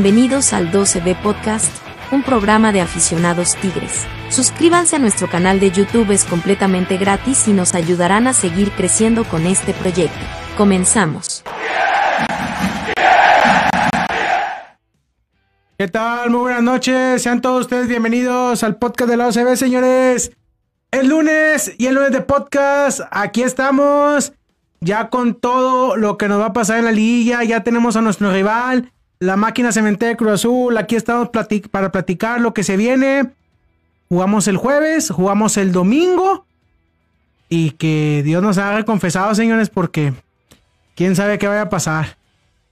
Bienvenidos al 12B Podcast, un programa de aficionados tigres. Suscríbanse a nuestro canal de YouTube, es completamente gratis y nos ayudarán a seguir creciendo con este proyecto. Comenzamos. ¿Qué tal? Muy buenas noches. Sean todos ustedes bienvenidos al podcast de la OCB, señores. El lunes y el lunes de podcast. Aquí estamos. Ya con todo lo que nos va a pasar en la liga. Ya tenemos a nuestro rival. La máquina cementera de Cruz Azul. Aquí estamos para platicar lo que se viene. Jugamos el jueves. Jugamos el domingo. Y que Dios nos haga confesado, señores, porque quién sabe qué vaya a pasar.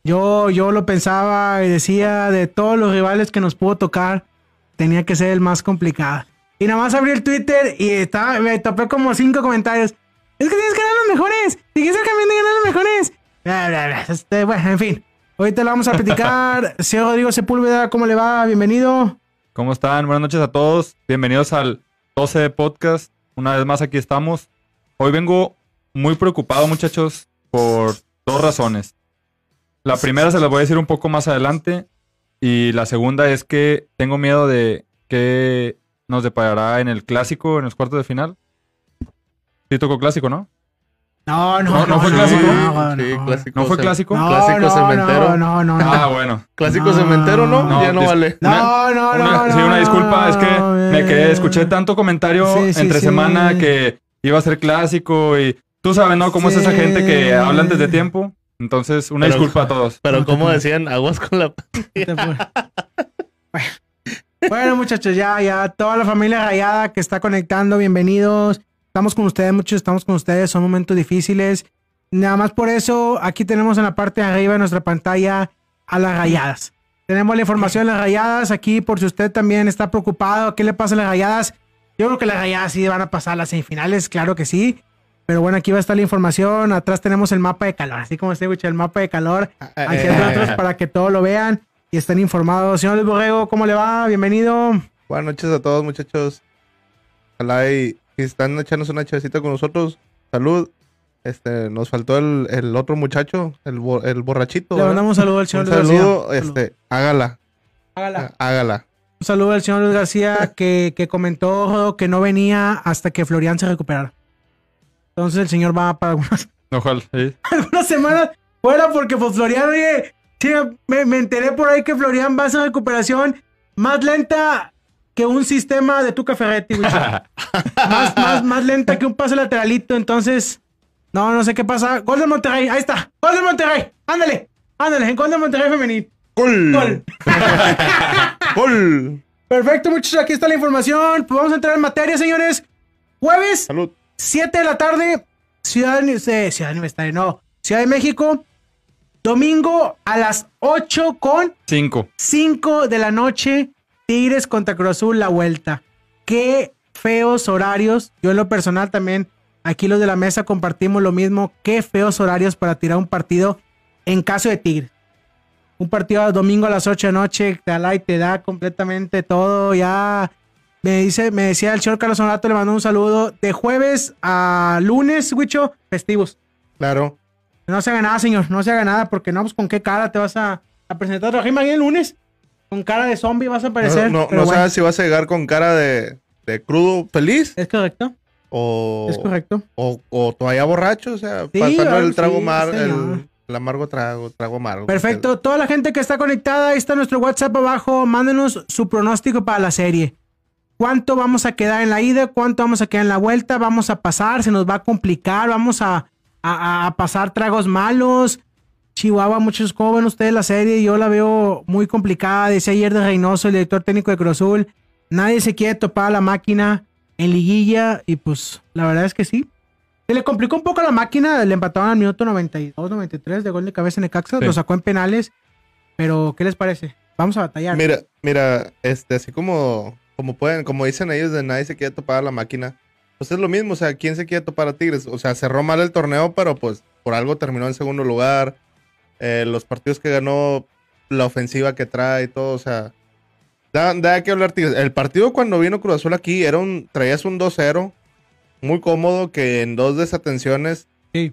Yo, yo lo pensaba y decía de todos los rivales que nos pudo tocar, tenía que ser el más complicado. Y nada más abrí el Twitter y estaba, me topé como cinco comentarios. Es que tienes que ganar los mejores. Tienes que ganar los mejores. Este, bueno, en fin. Ahorita lo vamos a platicar. Señor Rodrigo Sepúlveda, ¿cómo le va? Bienvenido. ¿Cómo están? Buenas noches a todos. Bienvenidos al 12 de podcast. Una vez más aquí estamos. Hoy vengo muy preocupado, muchachos, por dos razones. La primera se las voy a decir un poco más adelante. Y la segunda es que tengo miedo de qué nos deparará en el clásico, en los cuartos de final. Sí tocó clásico, ¿no? No, no, No, no fue clásico. No, Sí, no. clásico. ¿No fue clásico? Clásico cementero. No, no, no. Ah, bueno. Clásico cementero, ¿no? Ya no vale. No, no, no, sí, una disculpa, es que me quedé, eh. escuché tanto comentario entre semana que iba a ser clásico y tú sabes, ¿no? Cómo es esa gente que habla antes de tiempo. Entonces, una Pero- disculpa a todos. Pero como decían, aguas con la... Bueno, muchachos, ya, ya, toda la familia rayada que está conectando, bienvenidos. Estamos con ustedes, muchos estamos con ustedes, son momentos difíciles. Nada más por eso, aquí tenemos en la parte de arriba de nuestra pantalla a las rayadas. Tenemos la información de las rayadas aquí, por si usted también está preocupado, ¿qué le pasa a las rayadas? Yo creo que las rayadas sí van a pasar a las semifinales, claro que sí. Pero bueno, aquí va a estar la información. Atrás tenemos el mapa de calor, así como este, el mapa de calor. Aquí entre otros para que todos lo vean y estén informados. Señor Luis Borrego, ¿cómo le va? Bienvenido. Buenas noches a todos, muchachos. Ojalá y si están echándose una chavecita con nosotros, salud. Este, nos faltó el, el otro muchacho, el, bo- el borrachito. Le mandamos un saludo al señor Un Luis saludo, García. este, hágala, Hágala. hágala. Un saludo al señor Luis García que, que comentó que no venía hasta que Florian se recuperara. Entonces el señor va para algunas, Ojalá. sí. algunas semanas fuera porque pues Florian, oye, sí, me, me enteré por ahí que Florian va a hacer recuperación más lenta que un sistema de Tuca Ferretti, güey. más, más, más lenta que un pase lateralito. Entonces, no, no sé qué pasa. Gol de Monterrey, ahí está. Gol de Monterrey. Ándale, ándale, en gol de Monterrey femenil. ¡Gol! Gol. ¡Gol! Perfecto, muchachos, aquí está la información. Pues vamos a entrar en materia, señores. Jueves, Salud. 7 de la tarde, Ciudad de, eh, Ciudad Universitaria, no, Ciudad de México. Domingo a las 8 con Cinco. 5 de la noche, Tigres contra Cruz Azul, la vuelta. Qué feos horarios. Yo en lo personal también, aquí los de la mesa compartimos lo mismo. Qué feos horarios para tirar un partido en caso de Tigres. Un partido domingo a las 8 de la noche, te da y te da completamente todo. Ya me dice, me decía el señor Carlos Honorato, le mandó un saludo. De jueves a lunes, Wicho, festivos. Claro. No se haga nada, señor. No se haga nada, porque no, pues con qué cara te vas a, a presentar. Trabajé mañana el lunes. Con cara de zombie vas a aparecer. No, no, pero no bueno, sabes si vas a llegar con cara de, de crudo feliz Es correcto, o, es correcto. o, o todavía borracho, o sea, Sí, pasando el trago sí, mar, el, el amargo trago, trago amargo. Perfecto. Toda la gente que está conectada, ahí está nuestro WhatsApp abajo. Mándenos su pronóstico para la serie. ¿Cuánto vamos a quedar en la ida? ¿Cuánto vamos a quedar en la vuelta? ¿Vamos a pasar? ¿Se nos va a complicar? ¿Vamos a, a- a pasar tragos malos? Chihuahua, muchos, ¿cómo ven ustedes la serie? Yo la veo muy complicada. Decía ayer de Reynoso, el director técnico de Cruz Azul. Nadie se quiere topar a la máquina en liguilla. Y pues, la verdad es que sí. Se le complicó un poco a la máquina. Le empataban al minuto 92, 93 de gol de cabeza en Necaxa. Sí. Lo sacó en penales. Pero, ¿qué les parece? Vamos a batallar. Mira, mira, este, así como, como pueden, como dicen ellos, de nadie se quiere topar a la máquina. Pues es lo mismo, o sea, ¿quién se quiere topar a Tigres? O sea, cerró mal el torneo, pero pues por algo terminó en segundo lugar. Eh, los partidos que ganó, la ofensiva que trae y todo, o sea, da, da que hablar. El partido cuando vino Cruz Azul aquí era un, traías un 2-0, muy cómodo, que en dos desatenciones Sí.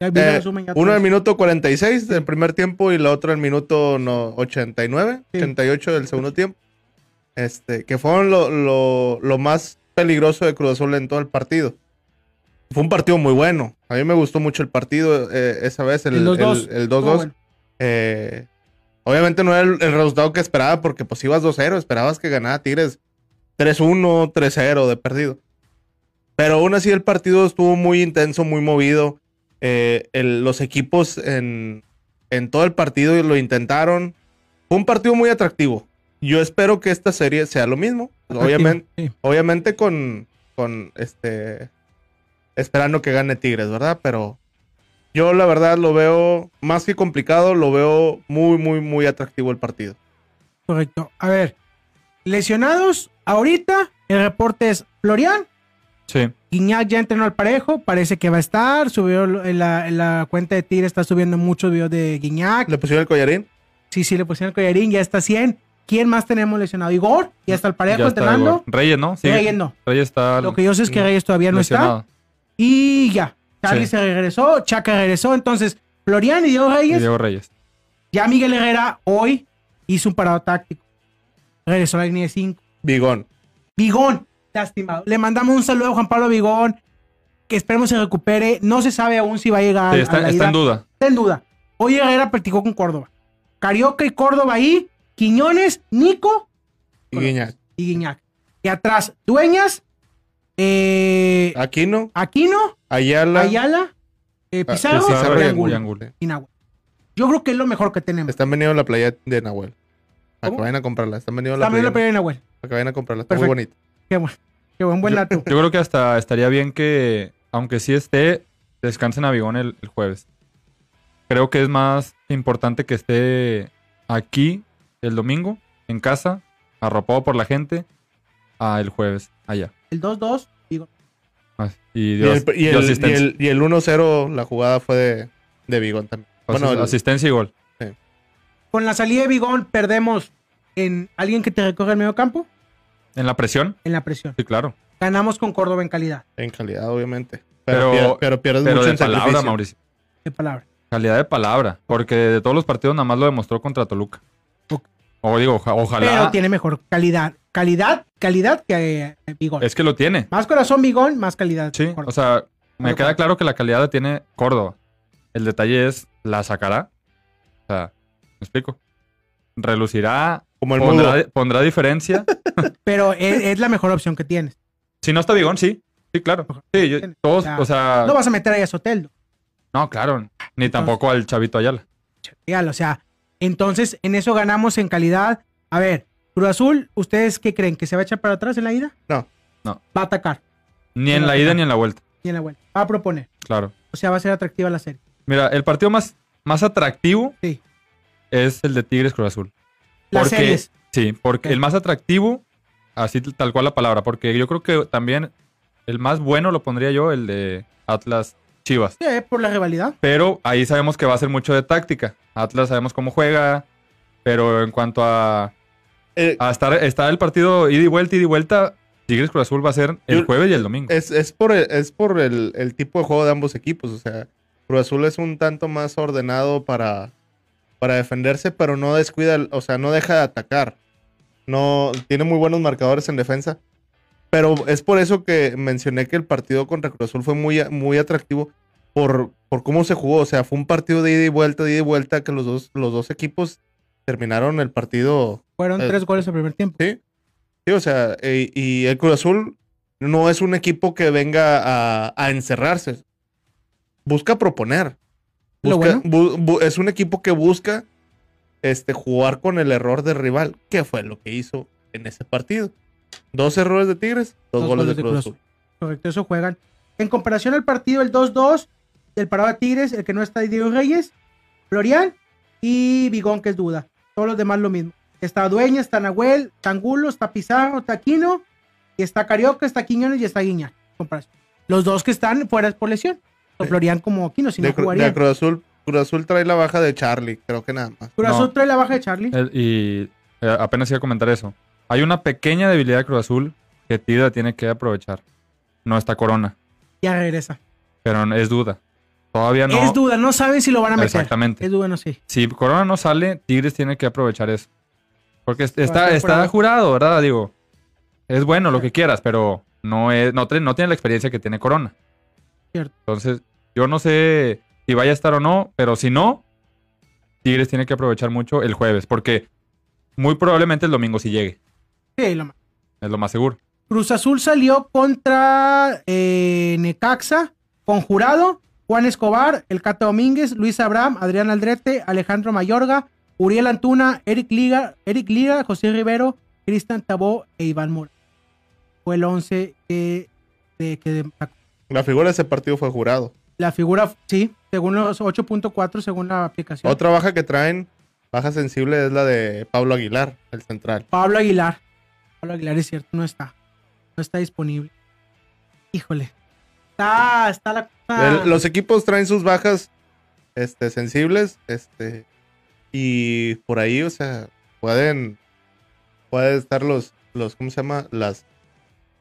Ya vi Eh, resumen, ya uno al minuto 46 del primer tiempo y la otra al minuto no, 89, Sí. 88 del segundo tiempo. Este, que fueron lo, lo- lo más peligroso de Cruz Azul en todo el partido. Fue un partido muy bueno. A mí me gustó mucho el partido eh, esa vez, el El 2-2. el- el Estuvo 2-2. bueno. Eh, obviamente no era el, el resultado que esperaba porque pues ibas 2-0, esperabas que ganara Tigres 3-1, 3-0 de perdido. Pero aún así el partido estuvo muy intenso, muy movido. Eh, el- los equipos en, en todo el partido lo intentaron. Fue un partido muy atractivo. Yo espero que esta serie sea lo mismo. Obviamente, Sí. obviamente con, con este esperando que gane Tigres, ¿verdad? Pero yo la verdad lo veo más que complicado, lo veo muy, muy, muy atractivo el partido. Correcto. A ver, lesionados, ahorita el reporte es Florian. Sí. Guiñac ya entrenó al parejo, parece que va a estar. Subió en la, en la cuenta de Tigre, está subiendo muchos videos de Guiñac. ¿Le pusieron el collarín? Sí, sí, le pusieron el collarín, ya está 100. ¿Quién más tenemos lesionado? Igor, ya está al parejo Ya está entrenando. Igor. Reyes, ¿no? Sí. Reyes no. Reyes está Lo que yo sé es que Reyes todavía no está. Y ya. Charlie Sí. se regresó, Chaca regresó. Entonces, Florian y Diego Y Reyes. Diego Reyes. Ya Miguel Herrera hoy hizo un parado táctico. Regresó a la línea de 5. Bigón. Bigón, lastimado. Le mandamos un saludo a Juan Pablo Bigón. Que esperemos se recupere. No se sabe aún si va a llegar Sí, a está, la está ida. en duda. Está en duda. Hoy Herrera practicó con Córdoba. Carioca y Córdoba ahí. Quiñones, Nico Y. Guiñac. y Guiñac. Y atrás, Dueñas, eh, Aquino, Aquino, Ayala. Ayala, eh, ah, Pizarro, Pizarro y y Angulo. Y Nahuel. Yo creo que es lo mejor que tenemos. Están venidos a la playa de Nahuel. Vayan a comprarla. Están venidos a la También playa. lo pedí en Nahuel. Vayan a comprarla. Está muy Perfecto. bonito. Qué bueno. Qué buen, buen dato. Yo creo que hasta estaría bien que, aunque sí esté, descansen a Bigón el, el jueves. Creo que es más importante que esté aquí el domingo, en casa, arropado por la gente, a el jueves, allá. El 2-2, digo, Ah, Y el, y el- y el- y el 1-0, la jugada fue de, de Bigón también. Bueno, el- asistencia y gol. con la salida de Bigón perdemos en alguien que te recorre el medio campo En la presión, en la presión. sí, claro. Ganamos con Córdoba en calidad. en calidad, obviamente. Pero- Pero, pier- pero pierdes Pero mucho de en palabra, sacrificio. Mauricio. Qué palabra. Calidad de palabra. Porque de todos los partidos nada más lo demostró contra Toluca. Ok. O digo, oja- ojalá. Pero tiene mejor calidad. Calidad, calidad que eh, Bigón. Es que lo tiene. Más corazón Bigón, más calidad. Sí, Córdoba. o sea, me queda claro que la calidad la tiene Córdoba. El detalle es, ¿la sacará? O sea, ¿me explico? ¿Relucirá? Como el mundo. ¿Pondrá, pondrá diferencia? Pero es, es la mejor opción que tienes. si no está Bigón, sí. Sí, claro. Sí, yo- todos, o sea... No vas a meter ahí a Soteldo. No, claro. Ni tampoco al Chavito Ayala. Real, O sea, entonces en eso ganamos en calidad. A ver, Cruz Azul, ¿ustedes qué creen? ¿Que se va a echar para atrás en la ida? No. No. Va a atacar. Ni en la ida ni en la vuelta. Y en la vuelta. Va a proponer. Claro. O sea, va a ser atractiva la serie. Mira, el partido más, más atractivo Sí. es el de Tigres Cruz Azul. Las Porque- series. Sí, porque el más atractivo, así tal cual la palabra, porque yo creo que también el más bueno lo pondría yo, el de Atlas Chivas. Sí, por la rivalidad. Pero ahí sabemos que va a ser mucho de táctica. Atlas sabemos cómo juega, pero en cuanto a, Eh, a estar, estar el partido ida y vuelta, ida y vuelta, Tigres Cruz Azul va a ser el Yo- jueves y el domingo. es, es por, el, es por el, el tipo de juego de ambos equipos. O sea, Cruz Azul es un tanto más ordenado para, para defenderse, pero no descuida, o sea, no deja de atacar. No, tiene muy buenos marcadores en defensa. Pero es por eso que mencioné que el partido contra Cruz Azul fue muy, muy atractivo por, por cómo se jugó. O sea, fue un partido de ida y vuelta, de ida y vuelta, que los dos, los dos equipos terminaron el partido Fueron Eh, tres goles al primer tiempo. Sí. Sí, o sea, e- y el Cruz Azul no es un equipo que venga a, a encerrarse. Busca proponer. Lo Busca- bueno. bu- bu- es un equipo que busca este, jugar con el error del rival. ¿Qué fue lo que hizo en ese partido? Dos errores de Tigres, dos, goles, de Cruz Azul. Correcto, eso juegan. En comparación al partido, el 2-2 del parado de Tigres, el que no está Diego Reyes, Florian y Bigón, que es duda. Todos los demás lo mismo. Está Dueña, está Nahuel, está Angulo, está Pizarro, está Aquino, y está Carioca, está Quiñones y está. Comparación. Los dos que están fuera es por lesión. O. Florian como Aquino, si de, no de Cruz Azul, Cruz Azul trae la baja de Charlie, creo que nada más. Cruz No. Azul trae la baja de Charlie. El- y eh, apenas iba a comentar eso. Hay una pequeña debilidad de Cruz Azul que Tigres tiene que aprovechar. No está Corona, Ya regresa. pero es duda. Todavía no. Es duda, no saben si lo van a meter. Exactamente. Es duda, no sé. Si Corona no sale, Tigres tiene que aprovechar eso. Porque es- está, está jurado. ¿verdad? Digo, es bueno lo que quieras, pero no, es, no, no tiene la experiencia que tiene Corona. Cierto. Entonces, yo no sé si vaya a estar o no, pero si no, Tigres tiene que aprovechar mucho el jueves, porque muy probablemente el domingo sí llegue. Sí, lo más. Es lo más seguro. Cruz Azul salió contra eh, Necaxa, con Jurado, Juan Escobar, El Cata Domínguez, Luis Abraham, Adrián Aldrete, Alejandro Mayorga, Uriel Antuna, Eric Liga, Eric Liga, José Rivero, Cristian Tabó e Iván Mora. Fue el 11 que, de- que La figura de ese partido fue jurado. la figura, sí, según los 8.4, según la aplicación. Otra baja que traen, baja sensible, es la de Pablo Aguilar, el central. Pablo Aguilar. Pablo Aguilar es cierto, no está. No está disponible. Híjole. Está, está la El- los equipos traen sus bajas este, sensibles, este, y por ahí, o sea, pueden, pueden estar los, los, ¿cómo se llama? Las,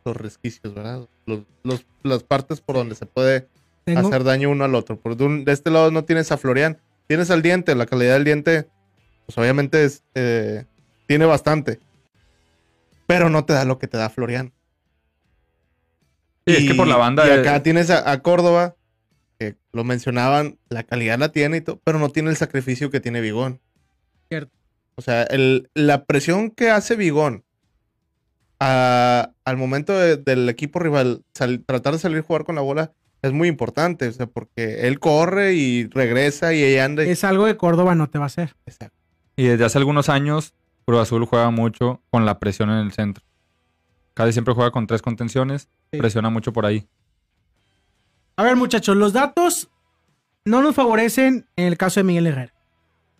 los resquicios, ¿verdad? Los, los- las partes por donde se puede Tengo- hacer daño uno al otro. Por de, un- de este lado no tienes a Florian, tienes al diente, la calidad del diente, pues obviamente es, eh, tiene bastante, pero no te da lo que te da Florian. Sí, es que por la banda. Y acá tienes a, a Córdoba, que lo mencionaban, la calidad la tiene y todo, pero no tiene el sacrificio que tiene Vigón. Cierto. O sea, el- la presión que hace Vigón a- al momento de- del equipo rival sal- tratar de salir a jugar con la bola es muy importante, o sea, porque él corre y regresa y ahí anda. y- Es algo que Córdoba no te va a hacer. Exacto. Y desde hace algunos años, Cruz Azul juega mucho con la presión en el centro. Casi siempre juega con tres contenciones, Sí. presiona mucho por ahí. A ver, muchachos, los datos no nos favorecen en el caso de Miguel Herrera.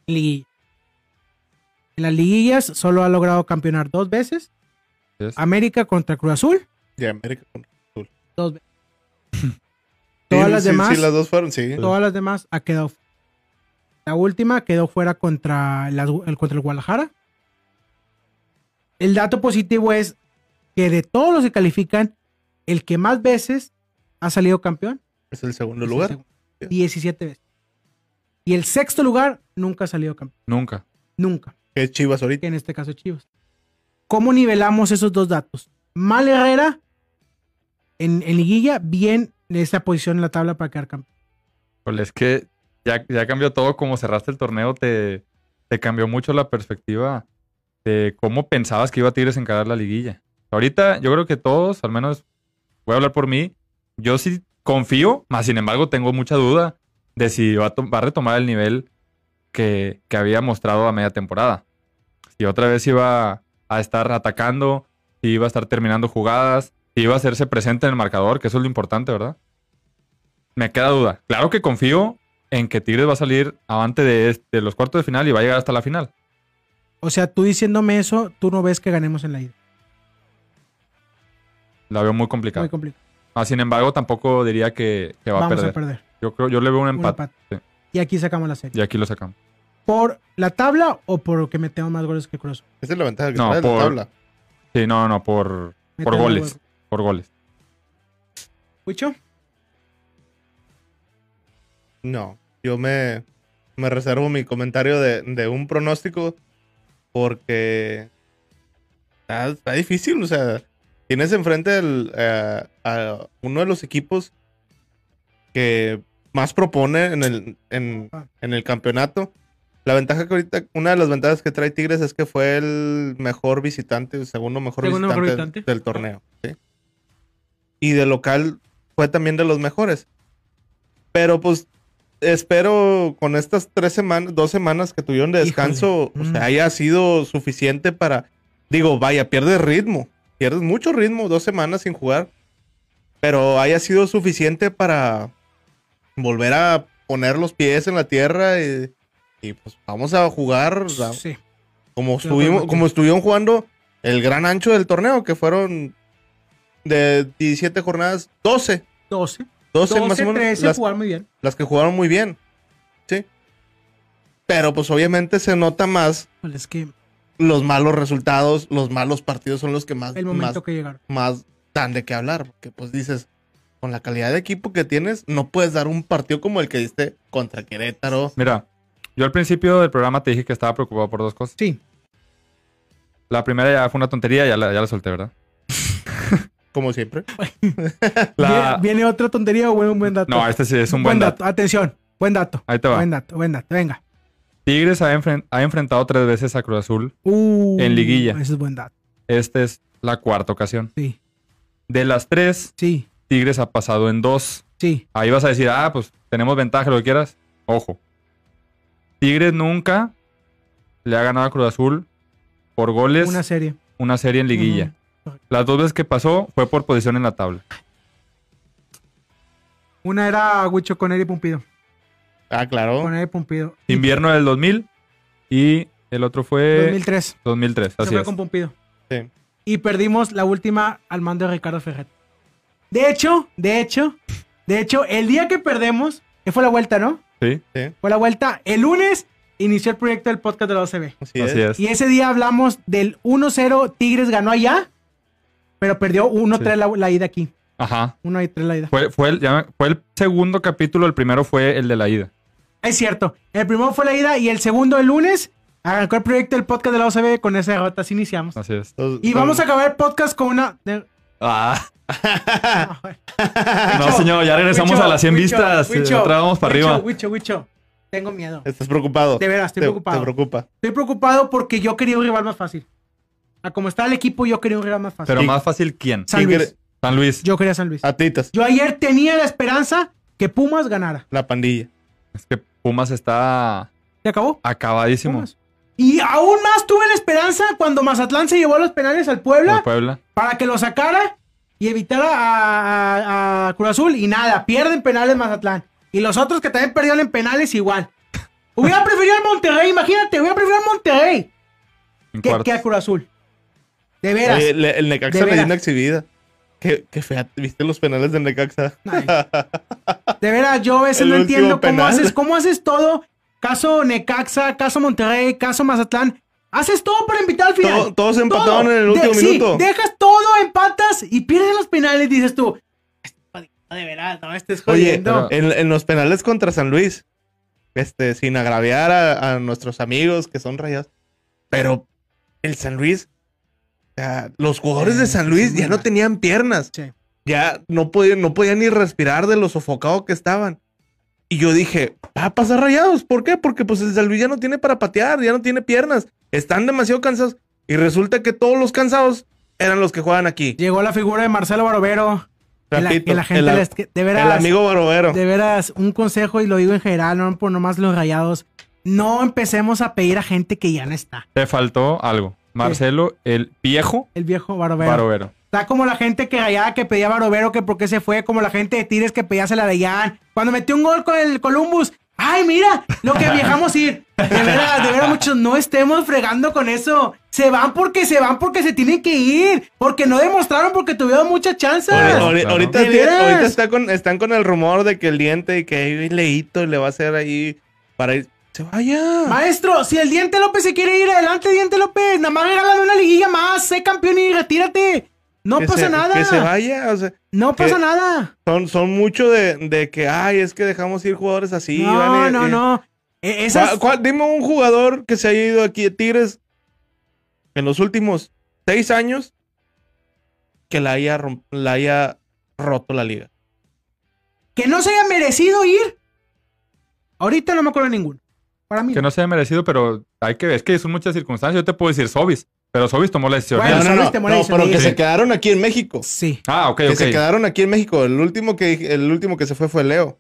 Liguilla. En las liguillas solo ha logrado campeonar dos veces. Es- América contra Cruz Azul, De América. dos veces. Todas Sí, las sí, demás, Sí, las dos fueron, sí. todas las demás ha quedado. La última quedó fuera contra, el, contra el Guadalajara. El dato positivo es que de todos los que califican, el que más veces ha salido campeón Es el segundo es el lugar. segundo. 17 veces. Y el sexto lugar nunca ha salido campeón. Nunca. Nunca. Que es Chivas ahorita. Que en este caso Chivas. ¿Cómo nivelamos esos dos datos? Mal Herrera en, en liguilla, bien en esa posición en la tabla para quedar campeón. Pues es que ya, ya cambió todo. Como cerraste el torneo, te, te cambió mucho la perspectiva de cómo pensabas que iba a Tigres a encarar la liguilla. Ahorita yo creo que todos, al menos voy a hablar por mí, yo sí confío, más sin embargo tengo mucha duda de si va a, a retomar el nivel que, que había mostrado a media temporada. Si otra vez iba a estar atacando, si iba a estar terminando jugadas, si iba a hacerse presente en el marcador, que eso es lo importante, ¿verdad? Me queda duda. Claro que confío en que Tigres va a salir avante de, este- de los cuartos de final y va a llegar hasta la final. O sea, tú diciéndome eso, tú no ves que ganemos en la ida. La veo muy complicada. Muy complicado. Ah, sin embargo, tampoco diría que, que va a Vamos perder. a perder. Yo creo, yo le veo un Un empate. sí. Y aquí sacamos la serie. Y aquí lo sacamos. ¿Por la tabla o por que metemos más goles que Cruz? Esa es la ventaja que No, trae la por- tabla. Sí, no, no, por, por goles. Por goles. ¿Huicho? No, yo me, me reservo mi comentario de, de un pronóstico porque está, está difícil, o sea, tienes enfrente al- a, a uno de los equipos que más propone en el, en, en el campeonato. La ventaja que ahorita, una de las ventajas que trae Tigres es que fue el mejor visitante, el segundo mejor Segundo visitante, mejor visitante. del torneo. ¿sí? Y de local fue también de los mejores. Pero pues espero con estas tres semanas, dos semanas que tuvieron de Híjole. descanso, o Mm. sea, haya sido suficiente para, digo, vaya, pierdes ritmo, pierdes mucho ritmo, dos semanas sin jugar, pero haya sido suficiente para volver a poner los pies en la tierra y, y, pues vamos a jugar Sí. como estuvimos, como estuvieron jugando el gran ancho del torneo, que fueron de 17 jornadas, 12. 12. 12, 12, más o menos. 13, las, jugar muy bien. las que jugaron muy bien. Sí. Pero pues obviamente se nota más Pues es que los malos resultados, los malos partidos son los que más, el momento más, que llegaron. más dan de qué hablar. Porque pues dices, con la calidad de equipo que tienes, no puedes dar un partido como el que diste contra Querétaro. Mira, yo al principio del programa te dije que estaba preocupado por dos cosas. Sí. La primera ya fue una tontería, ya la, ya la solté, ¿verdad? Como siempre. La- ¿Viene otra tontería o un buen dato? No, este sí es un buen dato. Atención, buen dato. Ahí te va. Buen dato, buen dato. Venga. Tigres ha, enfren- ha enfrentado tres veces a Cruz Azul. Uh, En liguilla. Ese es buen dato. Esta es la cuarta ocasión. Sí, De las tres, sí, Tigres ha pasado en dos. sí. Ahí vas a decir, ah, pues tenemos ventaja, lo que quieras. Ojo. Tigres nunca le ha ganado a Cruz Azul por goles Una una, serie. serie en liguilla. Las dos veces que pasó fue por posición en la tabla. Una era Huicho con Eri Pumpido. Ah, claro. Con Eri Pumpido. Invierno del 2000 y el otro fue 2003. 2003. Se Así fue es. con Pumpido. Sí. Y perdimos la última al mando de Ricardo Ferret. De hecho, de hecho, de hecho, el día que perdemos, que fue la vuelta, ¿no? Sí, Fue la vuelta. El lunes inició el proyecto del podcast de la OCB. Así, así es. es. Y ese día hablamos del 1-0, Tigres ganó allá, pero perdió 1-3 Sí. la, la ida aquí. Ajá. 1-3 la ida. Fue, fue, el, ya fue el segundo capítulo, el primero fue el de la ida. Es cierto. El primero fue la ida y el segundo el lunes arrancó el proyecto del podcast de la OCB. Con esa derrota así iniciamos. Así es. Y vamos a acabar el podcast con una... de- Ah, no, señor, ya regresamos a las 100 Huicho, vistas. Huicho, Otra vamos para arriba. Huicho, Huicho. Tengo miedo. Estás preocupado. De veras, estoy Te- preocupado. Te preocupa. Estoy preocupado porque yo quería un rival más fácil. A como está el equipo, yo quería un rival más fácil. Pero más fácil, ¿quién? San ¿Quién Luis. quiere- San Luis. Yo quería San Luis. Atitas. Yo ayer tenía la esperanza que Pumas ganara. La pandilla. Es que Pumas está ¿Se acabó? acabadísimo. Pumas. Y aún más tuve la esperanza cuando Mazatlán se llevó los penales al Puebla El Puebla. para que lo sacara y evitara a, a- a Cruz Azul. Y nada, pierden penales Mazatlán. Y los otros que también perdieron en penales igual. Hubiera preferido al Monterrey, imagínate, hubiera preferido al Monterrey que, que a Cruz Azul. De veras. Oye, le- el De Necaxa le veras. dio una exhibida. Qué, qué fea. ¿Viste los penales del Necaxa? Ay. De veras, yo a veces El no entiendo cómo haces, cómo haces todo. Caso Necaxa, caso Monterrey, caso Mazatlán. Haces todo para invitar al final. Todo- todos empataron en el De- último sí, minuto. dejas todo, empatas y pierdes los penales. Dices tú, de veras, no estés Oye, jodiendo. en, en los penales contra San Luis, este, sin agraviar a, a nuestros amigos que son rayados, pero el San Luis, o sea, los jugadores Eh, de San sí, Luis ya no tenían piernas, Sí. ya no podían, no podían ni respirar de lo sofocado que estaban. Y yo dije, va a pasar rayados, ¿por qué? Porque pues el San Luis ya no tiene para patear, ya no tiene piernas, están demasiado cansados. Y resulta que todos los cansados eran los que juegan aquí. Llegó la figura de Marcelo Barovero. Que la, Repito, que la gente el, les- de el amigo Barovero. de veras, un consejo y lo digo en general, no por nomás los rayados. No empecemos a pedir a gente que ya no está. Te faltó algo. Marcelo, el viejo El viejo Barovero. Barovero. Está como la gente que rayaba que pedía Barovero, que por qué se fue, como la gente de Tigres que pedía Celarayán. Cuando metió un gol con el Columbus. ¡Ay, mira! Lo que viajamos ir. De veras, de veras, muchos, no estemos fregando con eso. Se van porque se van porque se tienen que ir. Porque no demostraron porque tuvieron muchas chances. Ahorita, está con, están con el rumor de que el diente y que hay leíto le va a hacer ahí para ir. Se vaya. Maestro, si el Diente López se quiere ir adelante, Diente López, nada más regálame una liguilla más, sé campeón y retírate. No Que pasa se- nada. Que se vaya. O sea, No pasa nada. son, son mucho de, de que, ay, es que dejamos ir jugadores así. no, no, y- no. E- esas- ¿Cuál- cuál- dime un jugador que se haya ido aquí de Tigres en los últimos seis años que la haya, la haya roto la liga. que no se haya merecido ir. Ahorita no me acuerdo de ninguno. Para mí. Que no se haya merecido, pero hay que ver. Es que son muchas circunstancias. Yo te puedo decir Sobis, pero Sobis tomó la decisión. Bueno, no, no, no, no, pero que sí. se quedaron aquí en México. Sí. Ah, ok, Que ok. se quedaron aquí en México. El último que, el último que se fue fue Leo.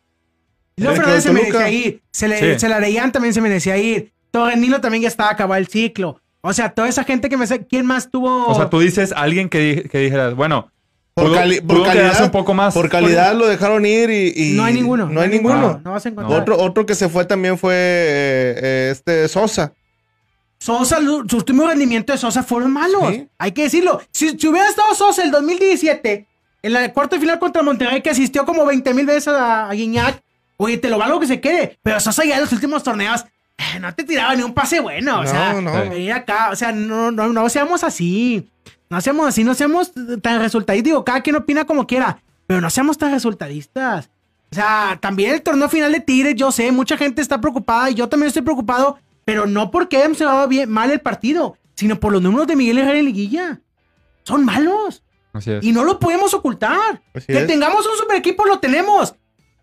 Leo Fernández se merecía ir. Se le, Sí. se la también se merecía ir. Torrenilo también ya estaba acabado el ciclo. O sea, toda esa gente que me sé. ¿Quién más tuvo? O sea, tú dices alguien que, di- que dijeras, bueno, Por, cali- calidad, un poco más. por calidad lo dejaron ir y, y- no hay ninguno. No hay ninguno. No, no vas a encontrar. Otro, otro que se fue también fue eh, eh, este Sosa. Sosa, sus últimos rendimientos de Sosa fueron malos. Sí. Hay que decirlo. Si, si hubiera estado Sosa el 2017, en la cuarta final contra Monterrey, que asistió como 20 mil veces a, a Guiñac, oye, te lo valgo que se quede. Pero Sosa ya en los últimos torneos eh, no te tiraba ni un pase bueno. O No, sea, no. venir acá, o sea, no, no, no seamos así. No seamos así, no seamos tan resultados. Digo, cada quien opina como quiera. pero no seamos tan resultadistas. O sea, también el torneo final de Tigres, yo sé, mucha gente está preocupada y yo también estoy preocupado, pero no porque se va bien, mal el partido, sino por los números de Miguel Herrera en liguilla. Son malos. Así es. Y no lo podemos ocultar. Así que es. tengamos un super equipo, lo tenemos.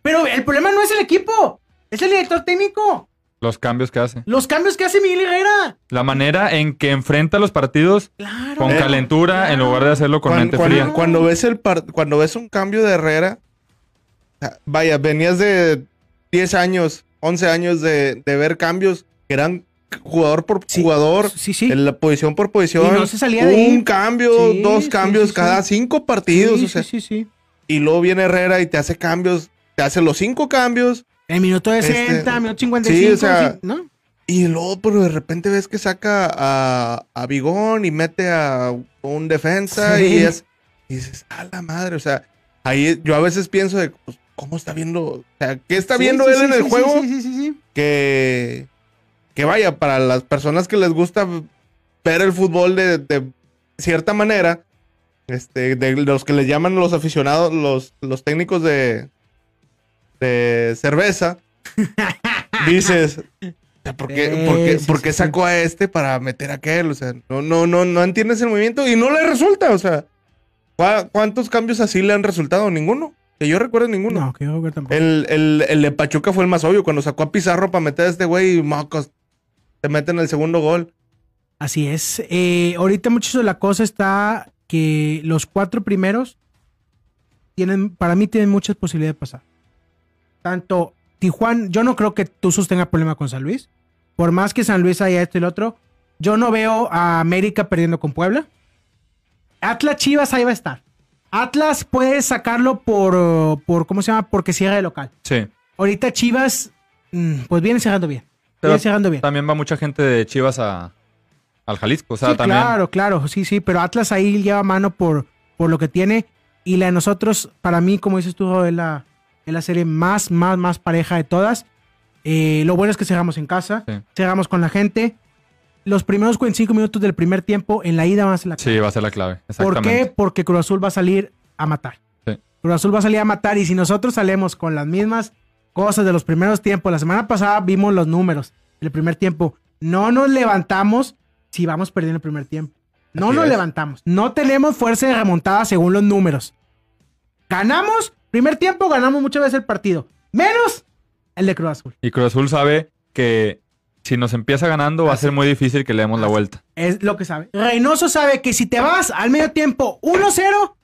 Pero el problema no es el equipo, es el director técnico. Los cambios que hace. Los cambios que hace Miguel Herrera. La manera en que enfrenta los partidos Claro. con Eh, calentura en lugar de hacerlo con Cuan- mente cuando, fría. cuando ves el par- cuando ves un cambio de Herrera, vaya, venías de 10 años, 11 años de, de ver cambios que eran jugador por Sí, jugador, Sí, sí. en la posición por posición. Y no se salía de un ahí. cambio, Sí, dos sí, cambios sí, cada sí. cinco partidos, sí, o sea, sí, sí, sí. y luego viene Herrera y te hace cambios, te hace los cinco cambios, El minuto de Este, 60, minuto 55, sí, o sea, ¿no? y luego pero de repente ves que saca a, a Bigón y mete a un defensa Sí. y es y dices, a la madre, o sea, ahí yo a veces pienso de pues, cómo está viendo, o sea, ¿qué está Sí, viendo sí, él en el juego? Sí, sí, sí, sí. Que, que vaya, para las personas que les gusta ver el fútbol de, de cierta manera, este, de los que les llaman los aficionados, los, los técnicos de, de cerveza, dices, ¿por qué, Sí, por qué- sí, por sí, qué sí. sacó a este para meter a aquel? O sea, no, no, no, no entiendes el movimiento y no le resulta, o sea, ¿cuá- ¿cuántos cambios así le han resultado? Ninguno. Que yo recuerdo ninguno. No, que yo tampoco. El, el, el de Pachuca fue el más obvio. Cuando sacó a Pizarro para meter a este güey y mocos. Te meten el segundo gol. Así es. Eh, ahorita muchachos la cosa está que los cuatro primeros tienen, para mí tienen muchas posibilidades de pasar. Tanto Tijuana, yo no creo que Tuzos tenga problema con San Luis. Por más que San Luis haya esto y el otro, yo no veo a América perdiendo con Puebla. Atlas Chivas ahí va a estar. Atlas puede sacarlo por, por ¿cómo se llama? Porque cierra de local. Sí. Ahorita Chivas, mm, pues viene cerrando bien. Pero Viene cerrando bien. También va mucha gente de Chivas a, al Jalisco. O sea, sí, también. claro, claro, sí, sí, pero Atlas ahí lleva mano por, por lo que tiene. Y la de nosotros, para mí, como dices tú, es la, es la serie más, más, más pareja de todas. Eh, lo bueno es que cerramos en casa, Sí. cerramos con la gente. Los primeros 45 minutos del primer tiempo en la ida van a ser la Sí, va a ser la clave. ¿Por qué? Porque Cruz Azul va a salir a matar. Sí. Cruz Azul va a salir a matar y si nosotros salemos con las mismas cosas de los primeros tiempos, la semana pasada vimos los números del primer tiempo, no nos levantamos si vamos perdiendo el primer tiempo. No Así nos es. levantamos. No tenemos fuerza de remontada según los números. Ganamos, primer tiempo ganamos muchas veces el partido. Menos el de Cruz Azul. Y Cruz Azul sabe que si nos empieza ganando va a ser muy difícil que le demos la vuelta. Es lo que sabe. Reynoso sabe que si te vas al medio tiempo 1-0,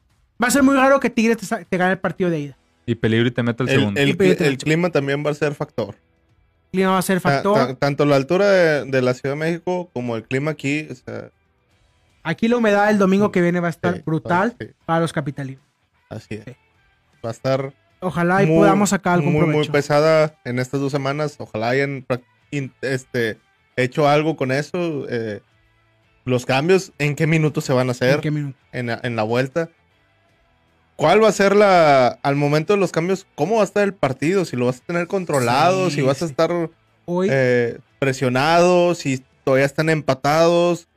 va a ser muy raro que Tigres te, gane el partido de ida. Y peligro y te mete el, El, segundo. el el clima también va a ser factor. El clima va a ser factor. ta- tanto la altura de, de la Ciudad de México como el clima aquí. O sea, Aquí la humedad el domingo que viene va a estar sí, brutal sí, para los capitalinos. así es. Sí. Va a estar Ojalá y muy- podamos sacar algún muy, muy provecho. pesada en estas dos semanas. Ojalá hayan este, hecho algo con eso. eh, los cambios, en qué minutos se van a ¿En hacer qué minuto? en, la- en la vuelta. ¿Cuál va a ser la, al momento de los cambios, cómo va a estar el partido? Si lo vas a tener controlado, Sí, si vas a sí. estar Hoy, eh, presionado, si todavía están empatados,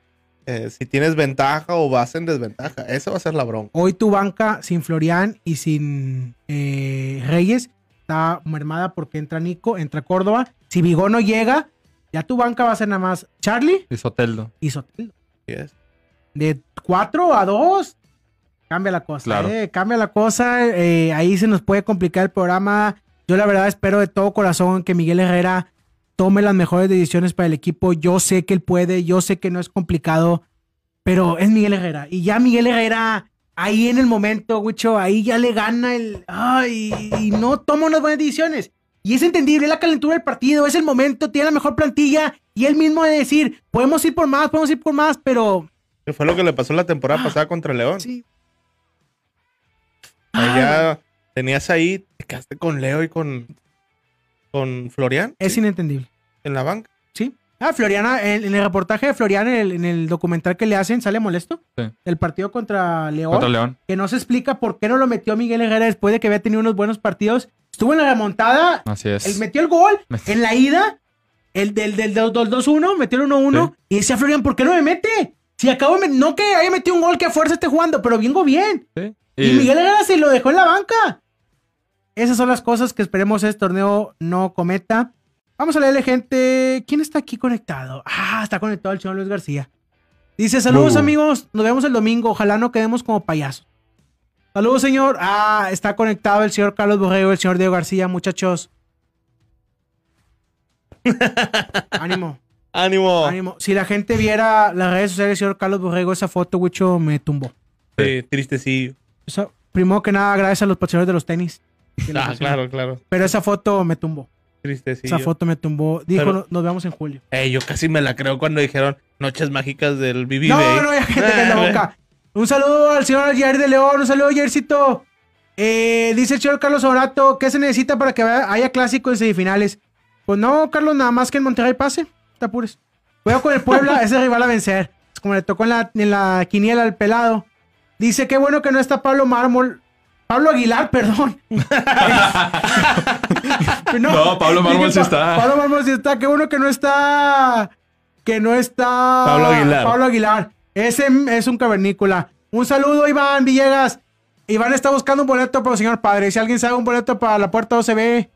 eh, si tienes ventaja o vas en desventaja. Esa va a ser la bronca. hoy tu banca sin Florian y sin eh, Reyes está mermada porque entra Nico, entra Córdoba. Si Vigón no llega, ya tu banca va a ser nada más Charlie Y Soteldo. y Sotelo. Así es. de 4 a 2, cambia la cosa. Claro. eh, cambia la cosa. eh, ahí se nos puede complicar el programa. Yo la verdad espero de todo corazón que Miguel Herrera tome las mejores decisiones para el equipo. Yo sé que él puede, yo sé que no es complicado, pero es Miguel Herrera. Y ya Miguel Herrera, ahí en el momento, Wicho, ahí ya le gana el... Ay, y no toma unas buenas decisiones. Y es entendible, es la calentura del partido, es el momento, tiene la mejor plantilla. Y él mismo de decir, podemos ir por más, podemos ir por más, pero Que fue lo que le pasó la temporada pasada contra León. Ah. Sí. Allá tenías ahí, te quedaste con Leo y con, con Florian Es inentendible. en la banca. Sí. Ah, Floriana, en, en el reportaje de Floriana, en el, en el documental que le hacen, sale molesto. Sí. El partido contra León. Contra León. Que no se explica por qué no lo metió Miguel Herrera después de que había tenido unos buenos partidos. Estuvo en la remontada. Así Él es. metió el gol en la ida. El del, del, del 2-1, metió el 1-1. Y decía Florian, ¿por qué no me mete? Si acabo de No que haya metido un gol que a fuerza esté jugando, pero vengo bien. Sí. Y, Miguel Herrera se lo dejó en la banca. Esas son las cosas que esperemos este torneo no cometa. Vamos a leerle gente. ¿Quién está aquí conectado? Ah, está conectado el señor Luis García. Dice, saludos Uh. amigos, nos vemos el domingo, ojalá no quedemos como payasos. Saludos señor. Ah, está conectado el señor Carlos Borrego, el señor Diego García, muchachos. Ánimo, ¡Ánimo! ánimo. Si la gente viera las redes sociales del señor Carlos Borrego, esa foto, Wicho, me tumbó. Sí, tristecillo. Primero que nada, gracias a los patrocinadores de los tenis. Ah, claro, claro. Pero esa foto me tumbó. Tristecillo. Esa foto me tumbó. Dijo, Pero- "No- nos vemos en julio. Ey, yo casi me la creo cuando dijeron Noches Mágicas del BB No, no, ya gente que en la boca. Un saludo al señor Jair de León. Un saludo, Jaircito. Eh, dice el señor Carlos Orato, ¿qué se necesita para que haya clásico en semifinales? Pues no, Carlos, nada más que en Monterrey pase. Te apures. Juega con el Puebla, ese rival a vencer. Es como le tocó en la, en la quiniela al pelado. Dice, qué bueno que no está Pablo Mármol. Pablo Aguilar, perdón. No, Pablo Mármol sí está. Pablo Mármol sí está. Qué bueno que no está. Que no está. Pablo Aguilar. Pablo Aguilar. Ese es un cavernícola. Un saludo, Iván Villegas. Iván está buscando un boleto para el señor padre. Si alguien sabe un boleto para la puerta OCB,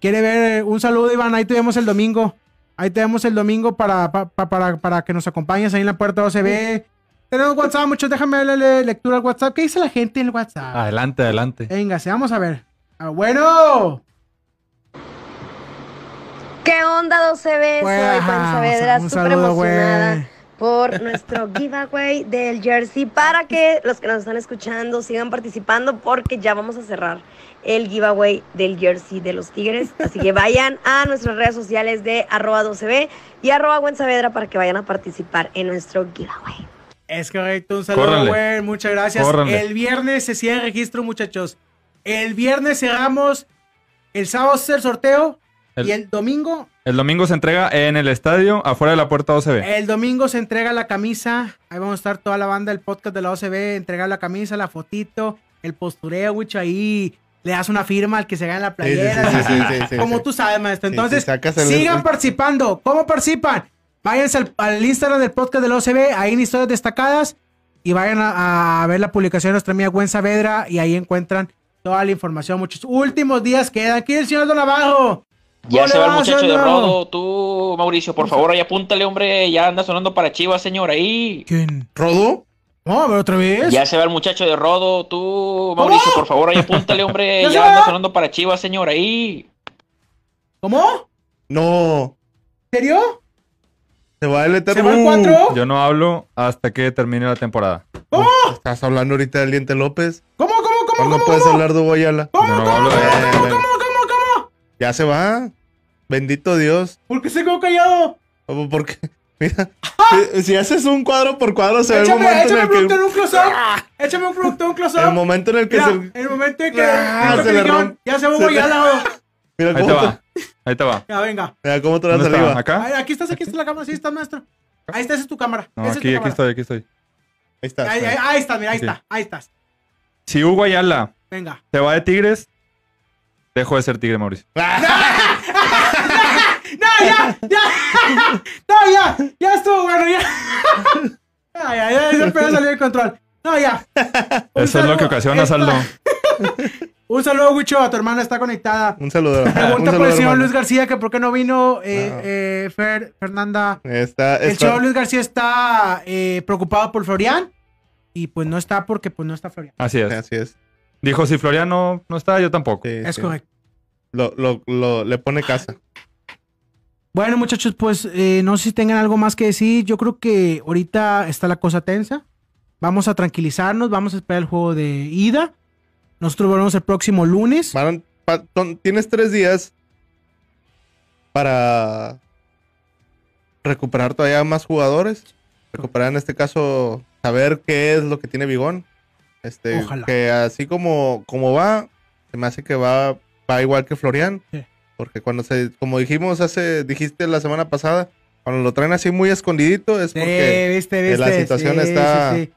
quiere ver. eh, Un saludo, Iván. Ahí te vemos el domingo. Ahí te vemos el domingo para, pa- pa- para, para que nos acompañes ahí en la puerta OCB. Tenemos WhatsApp, muchachos. Déjame darle lectura al WhatsApp. ¿Qué dice la gente en el WhatsApp? Adelante, adelante. Venga, sí, vamos a ver. Ah, bueno. ¿Qué onda, 12B? Pues, Soy Saavedra, un súper emocionada por nuestro giveaway del jersey para que los que nos están escuchando sigan participando porque ya vamos a cerrar el giveaway del jersey de los Tigres. Así que vayan a nuestras redes sociales de arroba 12B y arroba Gwen Saavedra para que vayan a participar en nuestro giveaway. Es correcto, un saludo, güey. Muchas gracias. Córranle. El viernes se cierra el registro, muchachos. El viernes cerramos. El sábado es el sorteo. El- Y el domingo, El domingo se entrega en el estadio, afuera de la puerta OCB. el domingo se entrega la camisa. Ahí vamos a estar toda la banda del podcast de la OCB. Entregar la camisa, la fotito, el postureo, güey. Ahí le das una firma al que se gane la Sí, sí, playera. sí, sí, sí, sí, como sí. tú sabes, maestro. Entonces, el- sigan participando. ¿Cómo participan? Váyanse al, al Instagram del podcast de la OCB, ahí en historias destacadas, y vayan a, a ver la publicación de nuestra amiga Gwen Saavedra, y ahí encuentran toda la información. Muchos últimos días quedan. Aquí el señor Don Navarro. Ya ¿Cómo se va el muchacho de? Rodo. Tú, Mauricio, por favor, ahí apúntale, hombre. Ya anda sonando para Chivas, señor, ahí. ¿Quién? ¿Rodo? No, a ver otra vez. Ya se va el muchacho de Rodo. Tú, Mauricio, por favor, ahí apúntale, hombre. ¿Ya Ya anda sonando para Chivas, señor, ahí. ¿Cómo? No. ¿En serio? Se va el ¿Se eterno. va el cuatro? Yo no hablo hasta que termine la temporada. ¿Cómo? Estás hablando ahorita del Diente López. ¿Cómo, cómo, cómo, ¿Cómo cómo? puedes cómo? hablar de Hugo Ayala? ¿Cómo, no cómo, hablo de- cómo, cómo, cómo, cómo, cómo? Ya se va. Bendito Dios. ¿Por qué se quedó callado? ¿Cómo? Porque, mira, si, si haces un cuadro por cuadro, se ve el Échame, momento en échame el producto en que. un close-up. Échame un producto en un close-up. El momento en el que Mira, se. el momento en que. Ah, se le Ya se me se Mira Ahí te va. Ahí te va. Ya, venga. mira cómo te la ¿Dónde saliva. está? ¿Acá? Ay, aquí estás, aquí está la cámara. Sí, estás, maestro. Ahí está, esa es tu cámara. No, Esa es aquí, tu aquí cámara. estoy, aquí estoy. Ahí está. Ahí, ahí, ahí estás, mira, ahí está. Ahí estás. Si Hugo Ayala Venga. se va de Tigres, dejo de ser Tigre, Mauricio. ¡No, ya! ¡Ya! ¡No, ya! ¡Ya estuvo bueno, ya! ¡Ya, ya, ya! Ese pedo salió de control. ¡No, ya! Un Eso es lo que ocasiona Esta- saldo. Un saludo, Wicho. A tu hermana está conectada. Un saludo. un Pregunta por el señor hermano. Luis García que por qué no vino eh, Ah. eh, Fer- Fernanda. Está, El está- señor Luis García está eh, preocupado por Florian. Y pues no está porque pues no está Florian. Así es. Así es. Dijo, si Floriano no está, yo tampoco. Sí, Es sí. correcto. Lo, lo, lo- le pone casa. Bueno, muchachos, pues eh, no sé si tengan algo más que decir. Yo creo que ahorita está la cosa tensa. Vamos a tranquilizarnos, vamos a esperar el juego de ida. Nosotros volvemos el próximo lunes. Maron, pa- ton- tienes tres días para recuperar todavía más jugadores. Recuperar en este caso, saber qué es lo que tiene Bigón. Este, Ojalá. que así como, como va, se me hace que va, va igual que Florian. Sí. Porque cuando se, como dijimos hace, dijiste la semana pasada, cuando lo traen así muy escondidito es Sí, porque viste, viste. la situación Sí, está- sí, sí.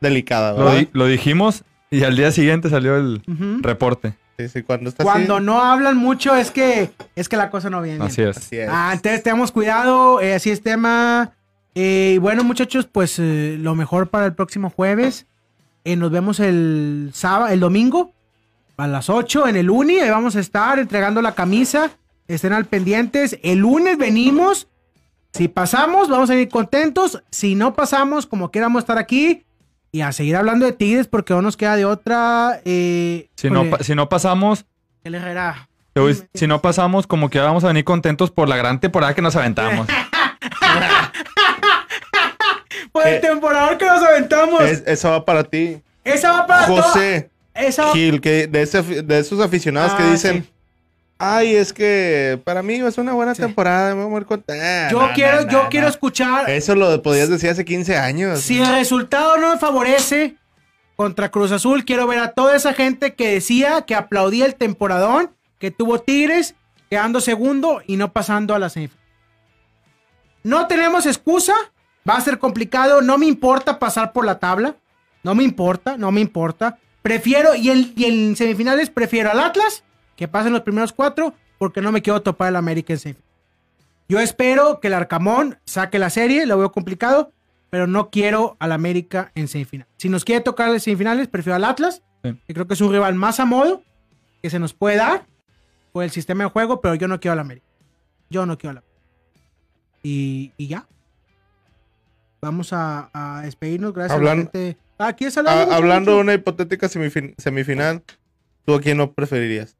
delicada, lo dijimos y al día siguiente salió el Ujú. reporte. Sí, sí, cuando está Cuando así, no hablan mucho es que es que la cosa no viene. bien. Así es. así es. Ah, entonces tengamos cuidado, eh, así es tema. Eh, y bueno, muchachos, pues eh, lo mejor para el próximo jueves. Eh, nos vemos el sábado, el domingo a las 8 en el Uni. Ahí vamos a estar entregando la camisa. Estén al pendientes. El lunes venimos. Si pasamos, vamos a ir contentos. Si no pasamos, como queramos estar aquí. Y a seguir hablando de Tigres porque no nos queda de otra. Eh, Si no, si no pasamos, ¿qué le Herrera? voy- si no pasamos, como que vamos a venir contentos por la gran temporada que nos aventamos. Por el Eh, temporador que nos aventamos. Es- eso va para ti. Esa va para toda- José Esa va- Gil, que de, ese de esos aficionados que Ah, dicen, sí. Ay, es que para mí es una buena Sí. temporada, me voy a morir contento. Yo quiero, yo quiero escuchar. Eso lo podías decir hace 15 años. Si el resultado no me favorece contra Cruz Azul, quiero ver a toda esa gente que decía que aplaudía el temporadón que tuvo Tigres, quedando segundo y no pasando a la semifinal. No tenemos excusa, va a ser complicado, no me importa pasar por la tabla, no me importa, no me importa. Prefiero, y en, y en semifinales prefiero al Atlas, que pasen los primeros cuatro, porque no me quiero topar el América en semifinales. Yo espero que el Arcamón saque la serie, lo veo complicado, pero no quiero al América en semifinal. Si nos quiere tocar en semifinales, prefiero al Atlas, Sí. que creo que es un rival más a modo que se nos puede dar por el sistema de juego, pero yo no quiero al América. Yo no quiero al América. Y, y ya. Vamos a, a despedirnos. Gracias a Hablan- la gente. Ah, Aquí es Ah, hablando de una hipotética semifin- semifinal, ¿tú a quién no preferirías?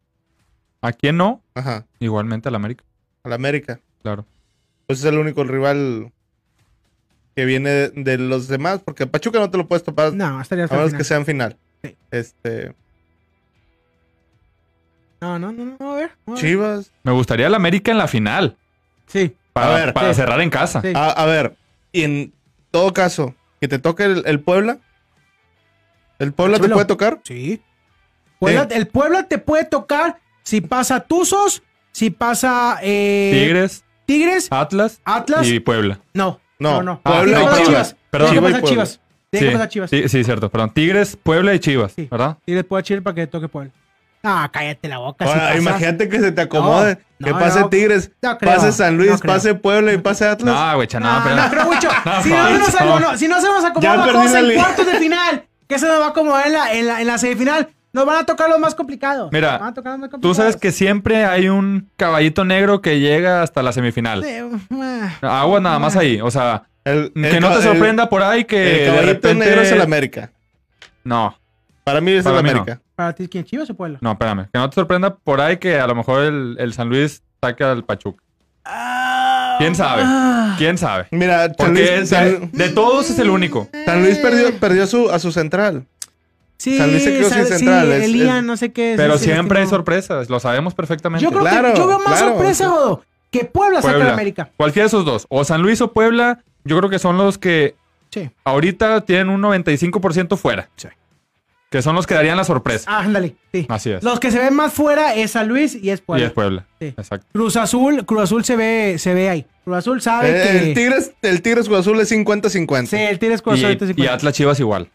¿A quién no? Ajá, Igualmente al América, al América. claro. Pues es el único rival que viene de, de los demás, porque a Pachuca no te lo puedes topar, No, estaría a hasta el menos final. que sea en final. Sí. Este, No, no, no, no, a ver. a ver. Chivas. Me gustaría el América en la final. Sí. Para, A ver, para sí. cerrar en casa. Sí. A, a ver, y en todo caso, que te toque el, el Puebla. ¿El Puebla te puede tocar? Sí. Puebla- El Puebla te puede tocar si pasa Tuzos, si pasa eh, Tigres, Tigres, Atlas Atlas. y Puebla. No, No, no, no. Puebla y Chivas. Perdón. Chivas y Puebla. Chivas. Tiene que pasar Chivas. Sí, sí, cierto. Perdón. Tigres, Puebla y Chivas, Sí. ¿verdad? Tigres puede Chivas para que toque Puebla. Ah, cállate la boca. Ahora, imagínate que se te acomode. No, que no, pase no. Tigres, No creo, pase San Luis, pase Puebla y pase Atlas. No, güey, no, pero- no creo mucho. No, si, no, no, nos, no. no, si no se nos acomoda Ya la cosa en cuartos de final, que se nos va a acomodar en la, en la, en la semifinal, nos van a tocar los más complicados. Mira, Nos van a tocar los más Tú complicados. sabes que siempre hay un caballito negro que llega hasta la semifinal. Agua nada más ahí. O sea, El- que no te el- sorprenda por ahí que El, de caballito repente... negro es el América. No, Para mí es Para el mí no. América. ¿Para ti quién? ¿Chivas o Puebla? no, espérame. Que no te sorprenda por ahí que a lo mejor el, el San Luis saque al Pachuca. ¿Quién sabe? Ah. ¿Quién sabe? Mira, San Porque Luis, de, San- de todos es el único. San Luis perdió, perdió su, a su central. Sí, San Luis se quedó sin Sa- central, Sí, es- Elías, es- no sé qué. Pero sí, sí, siempre hay sorpresas. Lo sabemos perfectamente. Yo creo Claro, que yo veo más claro, sorpresa, sí. Jodo, que Puebla, saca Puebla. a América. Cualquiera de esos dos. O San Luis o Puebla, yo creo que son los que Sí. ahorita tienen un 95% fuera. Sí. Que son los que darían la sorpresa. Ah, ándale, sí. Así es. Los que se ven más fuera es San Luis y es y Puebla. es Puebla. Sí. Exacto. Cruz Azul, Cruz Azul se ve, se ve ahí. Cruz Azul sabe Eh, que. El Tigres, el Tigres Cruz Azul es 50-50. Sí, el Tigres Cruz Y, Azul es y 50. Atlas Chivas igual.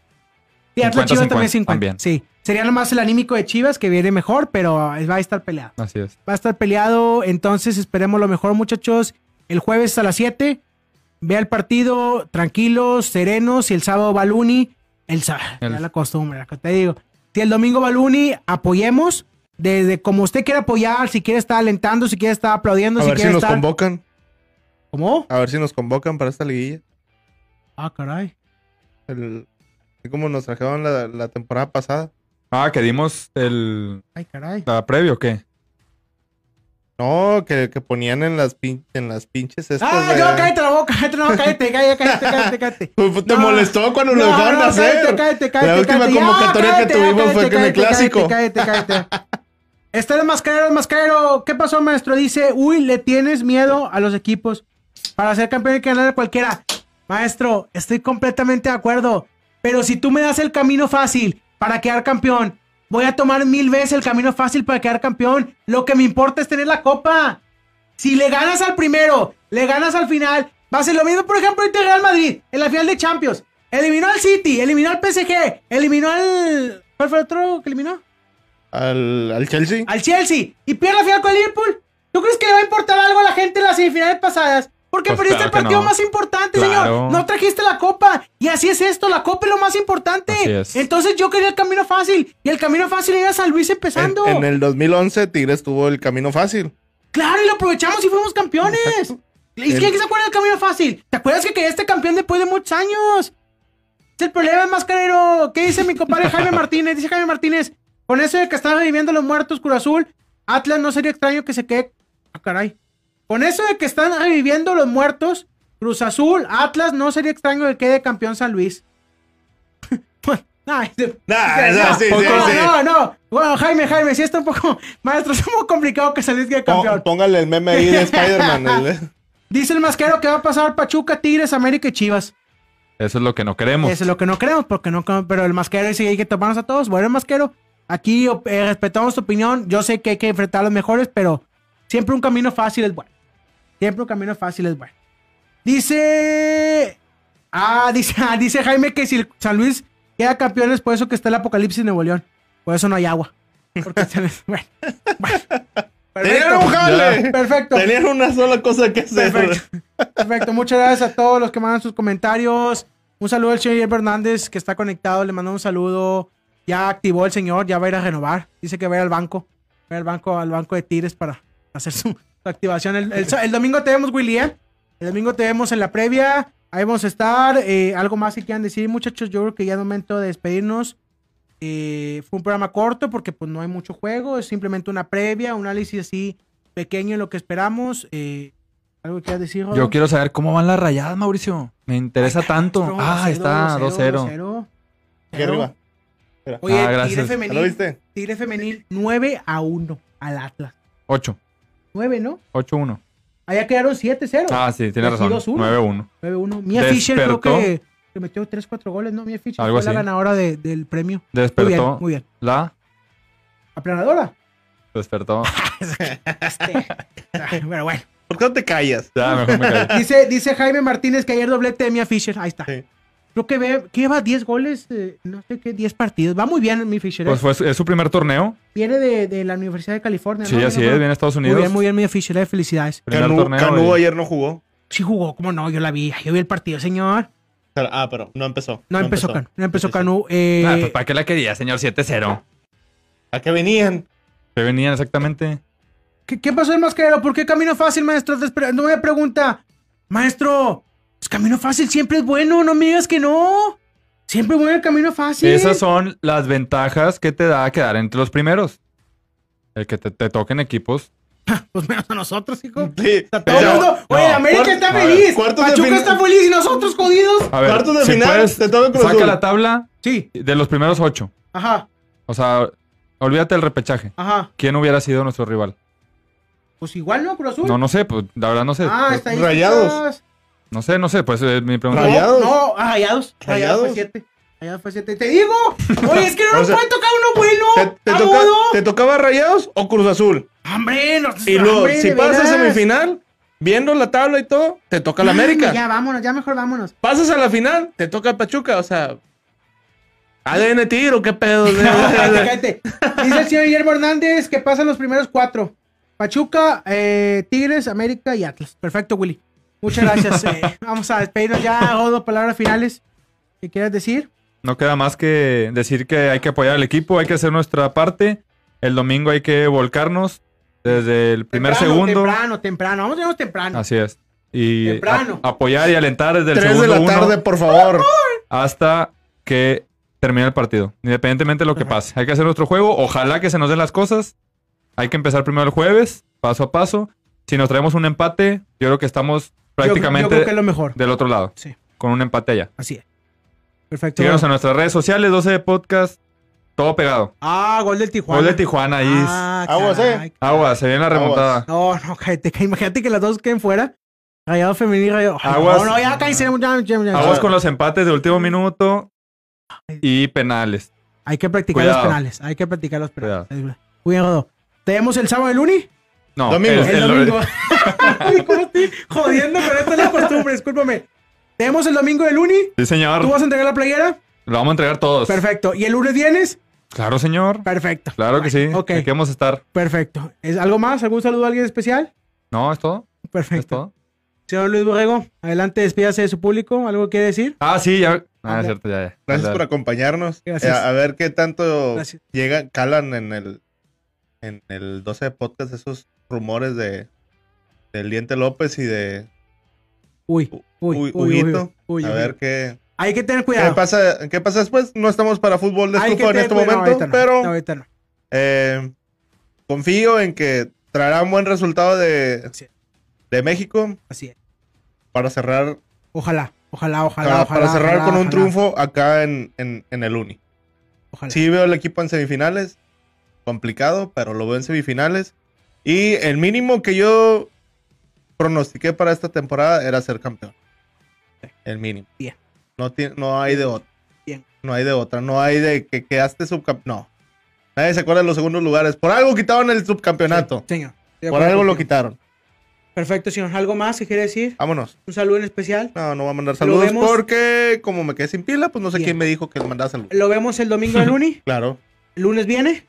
Y Atlas 50, Chivas también es 50. también. Sí. Sería nomás el anímico de Chivas que viene mejor, pero va a estar peleado. Así es. Va a estar peleado, entonces esperemos lo mejor, muchachos. El jueves a las 7. Vea el partido, tranquilos, serenos. Y el sábado Baluni. El sábado, El- ya la costumbre, la te digo. Si el domingo Baluni, apoyemos. Desde como usted quiera apoyar, si quiere estar alentando, si quiere estar aplaudiendo, A si ver si quiere nos estar. convocan. ¿Cómo? A ver si nos convocan para esta liguilla. Ah, caray. El, así como nos trajeron la, la temporada pasada. Ah, que dimos el Ay, caray. la previo, ¿o qué? No, que, que ponían en las, pin- en las pinches estas. Ah, de- yo, cállate la boca, cállate, no, cállate, cállate, cállate, cállate, cállate. Pues, Te No. molestó cuando lo No, dejaron no, hacer. cállate, cállate, cállate, la última cállate. Convocatoria cállate, que tuvimos fue cállate, con el clásico. Cállate, cállate, cállate. Está el mascarero, el mascarero. ¿Qué pasó, maestro? Dice, uy, le tienes miedo a los equipos. Para ser campeón hay que ganar a cualquiera. Maestro, estoy completamente de acuerdo. Pero si tú me das el camino fácil para quedar campeón, voy a tomar mil veces el camino fácil para quedar campeón. Lo que me importa es tener la copa. Si le ganas al primero, le ganas al final, va a ser lo mismo, por ejemplo, el Real Madrid, en la final de Champions. Eliminó al City, eliminó al PSG, eliminó al... ¿Cuál fue el otro que eliminó? Al, al Chelsea. Al Chelsea. Y pierde la final con el Liverpool. ¿Tú crees que le va a importar algo a la gente en las semifinales pasadas? Porque Pues perdiste claro el partido no. más importante, Claro. señor. No trajiste la copa. Y así es esto, la copa es lo más importante. Así es. Entonces yo quería el camino fácil. Y el camino fácil era San Luis empezando. en el 2011 Tigres tuvo el camino fácil. Claro, y lo aprovechamos y fuimos campeones. ¿Y El- quién se acuerda del camino fácil? ¿Te acuerdas que quedaste campeón después de muchos años? Es el problema, mascarero. ¿Qué dice mi compadre Jaime Martínez? Dice Jaime Martínez, con eso de que están viviendo los muertos Cruz Azul, Atlas no sería extraño que se quede... Ah, caray. Con eso de que están reviviendo los muertos, Cruz Azul, Atlas, no sería extraño que quede campeón San Luis. No, no, no, no. Bueno, Jaime, Jaime, sí está un poco... Maestro, es un poco complicado que San Luis quede campeón. Pó- Póngale el meme ahí de Spider-Man. el- Dice el masquero que va a pasar Pachuca, Tigres, América y Chivas. Eso es lo que no queremos. Eso es lo que no queremos, porque no, pero el masquero dice que hay que tomarnos a todos. Bueno, masquero, aquí eh, respetamos tu opinión. Yo sé que hay que enfrentar a los mejores, pero siempre un camino fácil es bueno. Siempre un camino fácil es bueno. Dice. Ah, dice, ah, dice Jaime que si San Luis queda campeón es por eso que está el apocalipsis en Nuevo León. Por eso no hay agua. Porque bueno, bueno. Tenían un jale. Perfecto. Tenían una sola cosa que hacer. Perfecto. Perfecto. Muchas gracias a todos los que mandan sus comentarios. Un saludo al señor Hernández que está conectado. Le mando un saludo. Ya activó el señor, ya va a ir a renovar. Dice que va a ir al banco. Va a ir al banco, al banco de Tigres para hacer su, su activación. El, el- el domingo te vemos, Willy, ¿eh? El domingo te vemos en la previa. Ahí vamos a estar. Eh, algo más que quieran decir, muchachos. Yo creo que ya es momento de despedirnos. Eh, fue un programa corto porque pues no hay mucho juego. Es simplemente una previa, un análisis así pequeño en lo que esperamos. Eh, ¿Algo que quieras decir, Rodo? Yo quiero saber cómo van las rayadas, Mauricio. Me interesa tanto. Ah, ahí 2-0, está, 2-0. 2-0. Aquí arriba. Oye, Ah, Tigre gracias. ¿Ya lo femenil, viste? Tigre femenil 9 a 1 al Atlas. 8. 9, ¿no? 8-1. Allá quedaron 7-0. Ah, sí, tiene Aquí razón. 2-1. 9-1. 9-1. Mia Fisher creo Despertó. que, que metió 3-4 goles, ¿no? Mia Fisher Algo fue la así. ganadora de- del premio. Muy bien, Despertó. muy bien. La Aplanadora. despertó. Este, bueno, bueno. ¿Por qué no te callas? Ya, mejor me callo. Dice, dice Jaime Martínez que ayer doblete de Mia Fisher. Ahí está. Sí. Creo que, ve, que lleva 10 goles, eh, no sé qué, 10 partidos. Va muy bien mi Fisher. ¿eh? Pues fue, su- es su primer torneo. Viene de, de la Universidad de California. Sí, ¿no? así No, es. Viene a Estados Muy Unidos. bien, muy bien, Mia Fisher. eh, Felicidades. Primer Canú, torneo. Canú y- ayer no jugó. Sí jugó, ¿cómo no? Yo la vi. Yo vi el partido, señor. Pero- ah, pero no empezó. No, empezó, Canú. No empezó Sí, sí, sí. Canú. eh, Ah, pues, ¿Para qué la quería, señor? 7-0. ¿A qué venían? Que venían exactamente. ¿qué, qué pasó el mascarero? ¿Por qué camino fácil, maestro? No me pregunta. Maestro, pues camino fácil siempre es bueno. No me digas que no. Siempre es bueno el camino fácil. Esas son las ventajas que te da quedar entre los primeros. El que te, te toquen equipos. Pues menos a nosotros, hijo. Sí, Está todo el pero- mundo. Oye, no, América cuart- está ver, feliz. Pachuca está feliz y nosotros jodidos. A ver, Cuartos de si final, puedes, te toca Cruz saca la tabla Sí, de los primeros ocho. ajá, O sea, olvídate del repechaje. ajá. ¿Quién hubiera sido nuestro rival? Pues igual, ¿no? Cruz Azul. No, no sé, pues la verdad no sé. Ah, está ahí. Rayados. No sé, no sé, pues eh, mi pregunta. Raya- Rayados. No, ah, rayados. Rayados Rayados. fue siete. Rayados fue siete. Te digo. Oye, es que no O nos sea, puede tocar uno bueno. ¿Te, te toca- tocaba Rayados o Cruz Azul? Hombre, no, Y luego, hombre, si pasas a semifinal, viendo la tabla y todo, te toca la América. Ya, vámonos, ya mejor vámonos. Pasas a la final, te toca Pachuca, o sea. ADN tiro, qué pedo. Dice el señor Guillermo Hernández que pasan los primeros cuatro. Pachuca, eh, Tigres, América y Atlas. Perfecto, Willy. Muchas gracias. eh, vamos a despedirnos ya. Odo, palabras finales. ¿Qué quieres decir? No queda más que decir que hay que apoyar al equipo, hay que hacer nuestra parte. El domingo hay que volcarnos desde el primer Temprano, segundo. Temprano, temprano. Vamos a irnos temprano. Así es. Y Temprano. a- apoyar y alentar desde el Tres de segundo la uno tarde, por favor. hasta que termine el partido. Independientemente de lo que pase. Hay que hacer nuestro juego. Ojalá que se nos den las cosas. Hay que empezar primero el jueves, paso a paso. Si nos traemos un empate, yo creo que estamos Yo- Yo, prácticamente creo que es lo mejor. del otro lado. Sí. Con un empate allá. Así es. Perfecto. Síganos en nuestras redes sociales, 12 de podcast. Todo pegado. Ah, gol del Tijuana. Gol de Tijuana ahí. Ah, Aguas, eh. caray. Agua, se viene la remontada. No, no, cállate, imagínate que las dos queden fuera. Rayado femenil, rayado. Ay, Aguas. No, no, ya. Aguas con los empates de último minuto y penales. Hay que practicar Cuidado. los penales. Hay que practicar los penales. Muy bien, Rodo. ¿Tenemos el sábado el uni? No, Domingo. el- El, el- domingo. Ay, ¿Cómo estoy jodiendo con esto es la costumbre? Discúlpame. ¿Tenemos el domingo el uni? Sí, señor. ¿Tú vas a entregar la playera? Lo vamos a entregar todos. Perfecto. ¿Y el lunes vienes? Claro, señor. Perfecto. Claro que sí. Ok. Aquí vamos a estar. Perfecto. ¿Es algo más? ¿Algún saludo a alguien especial? No, es todo. Es Perfecto. todo. Señor Luis Borrego, adelante, despídase de su público. ¿Algo quiere decir? Ah, sí, ya. Ah, es cierto, ya, ya. Gracias por acompañarnos. Gracias. Eh, a ver qué tanto Gracias. llegan, calan en el en el 12 de podcast esos rumores de del Diente López y de Uy, uy, uy, uy, uy, uy, a uy. ver qué, Hay que tener qué cuidado. pasa, qué pasa después. No estamos para fútbol de estufa en este cuidado. Momento, no, pero no, no. eh, confío en que traerá un buen resultado de, de México Así es. para cerrar, Ojalá, ojalá, ojalá, para, ojalá. para cerrar ojalá, con un ojalá, triunfo acá en, en, en el Uni. Ojalá. Sí veo el equipo en semifinales. Complicado, pero lo veo en semifinales. Y el mínimo que yo pronostiqué para esta temporada era ser campeón. El mínimo. Bien. No, tiene, no hay de otra. Bien. No hay de otra. No hay de que quedaste subcampeón. No. Nadie se acuerda de los segundos lugares. Por algo quitaron el subcampeonato. Sí, señor. Por algo lo quitaron. Perfecto, señor. ¿Algo más que quiere decir? Vámonos. ¿Un saludo en especial? No, no voy a mandar saludos vemos- porque como me quedé sin pila, pues no sé Bien. quién me dijo que mandara saludos. ¿Lo vemos el domingo de Luni? Claro. ¿El lunes viene?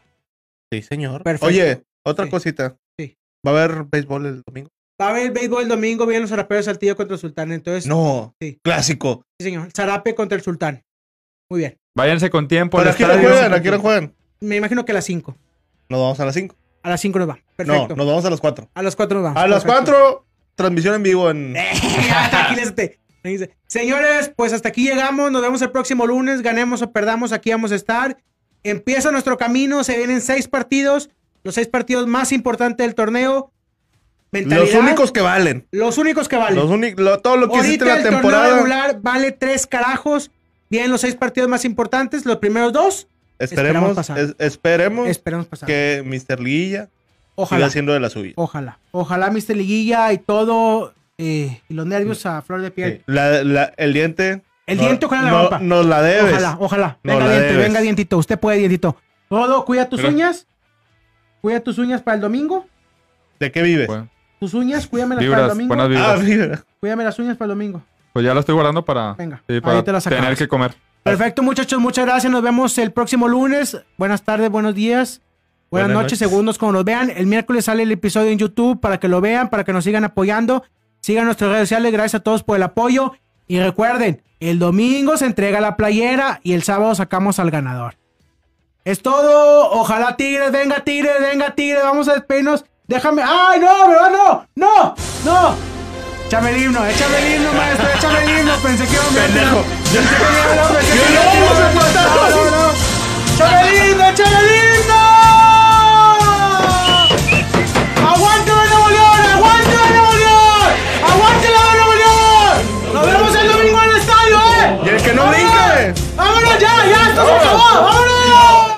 Sí, señor. Perfecto. Oye, otra Sí. cosita. Sí. ¿Va a haber béisbol el domingo? Va a haber béisbol el domingo, vienen los zarapeos de Saltillo contra el Sultán. Entonces, No. Sí. Clásico. sí, señor. Zarape contra el Sultán. Muy bien. Váyanse con tiempo al ¿Pero a qué hora juegan? ¿A qué hora juegan? Me imagino que a las 5. Nos vamos a las 5. A las 5 nos va. Perfecto. No, nos vamos a las 4. A las 4 nos vamos. A las Perfecto. 4, transmisión en vivo en... Tranquilízate. Señores, pues hasta aquí llegamos. Nos vemos el próximo lunes. Ganemos o perdamos, aquí vamos a estar. Empieza nuestro camino. Se vienen seis partidos. Los seis partidos más importantes del torneo. Mentalidad. Los únicos que valen. Los únicos que valen. Los lo- todo lo que hiciste Ahorita el la torneo temporada. regular vale tres carajos. Vienen los seis partidos más importantes. Los primeros dos. Esperamos Esperemos, pasar. es- esperemos Esperemos pasar. que Mr. Liguilla Ojalá. siga siendo de la suya. Ojalá. Ojalá, Mr. Liguilla y todo. eh, y los nervios a flor de piel. Sí. La- la- el diente. El no- diente, ojalá la no- rompa. Nos la debes. Ojalá, ojalá. Venga, diente, debes. venga, dientito. Usted puede, dientito. Todo, cuida tus uñas. Cuida tus uñas para el domingo. ¿De qué vives? Bueno, Tus uñas, cuídamelas para el vibras, domingo. buenas ah, vibras. Cuídame las uñas para el domingo. Pues ya lo estoy guardando para, Venga, sí, ahí para te las tener que comer. Perfecto, muchachos. Muchas gracias. Nos vemos el próximo lunes. Buenas tardes, buenos días. Buenas, Buenas noches, noches. segundos, como nos vean. El miércoles sale el episodio en YouTube para que lo vean, para que nos sigan apoyando. Sigan nuestras redes sociales. Gracias a todos por el apoyo. Y recuerden, el domingo se entrega la playera y el sábado sacamos al ganador. Es todo. Ojalá Tigres, venga Tigres, venga Tigres. Vamos a despedirnos. Déjame. ¡Ay, no, verdad! ¡No! ¡No! ¡No! Échame el himno, échame el himno, maestro, échame el himno. Pensé que iba a Pendejo. Pensé que iba a- pensé que Yo iba a- no vamos a empatar. No, no, no. ¡Échame el himno, échame el himno! Vámonos ya, ya, estamos acabados, vámonos.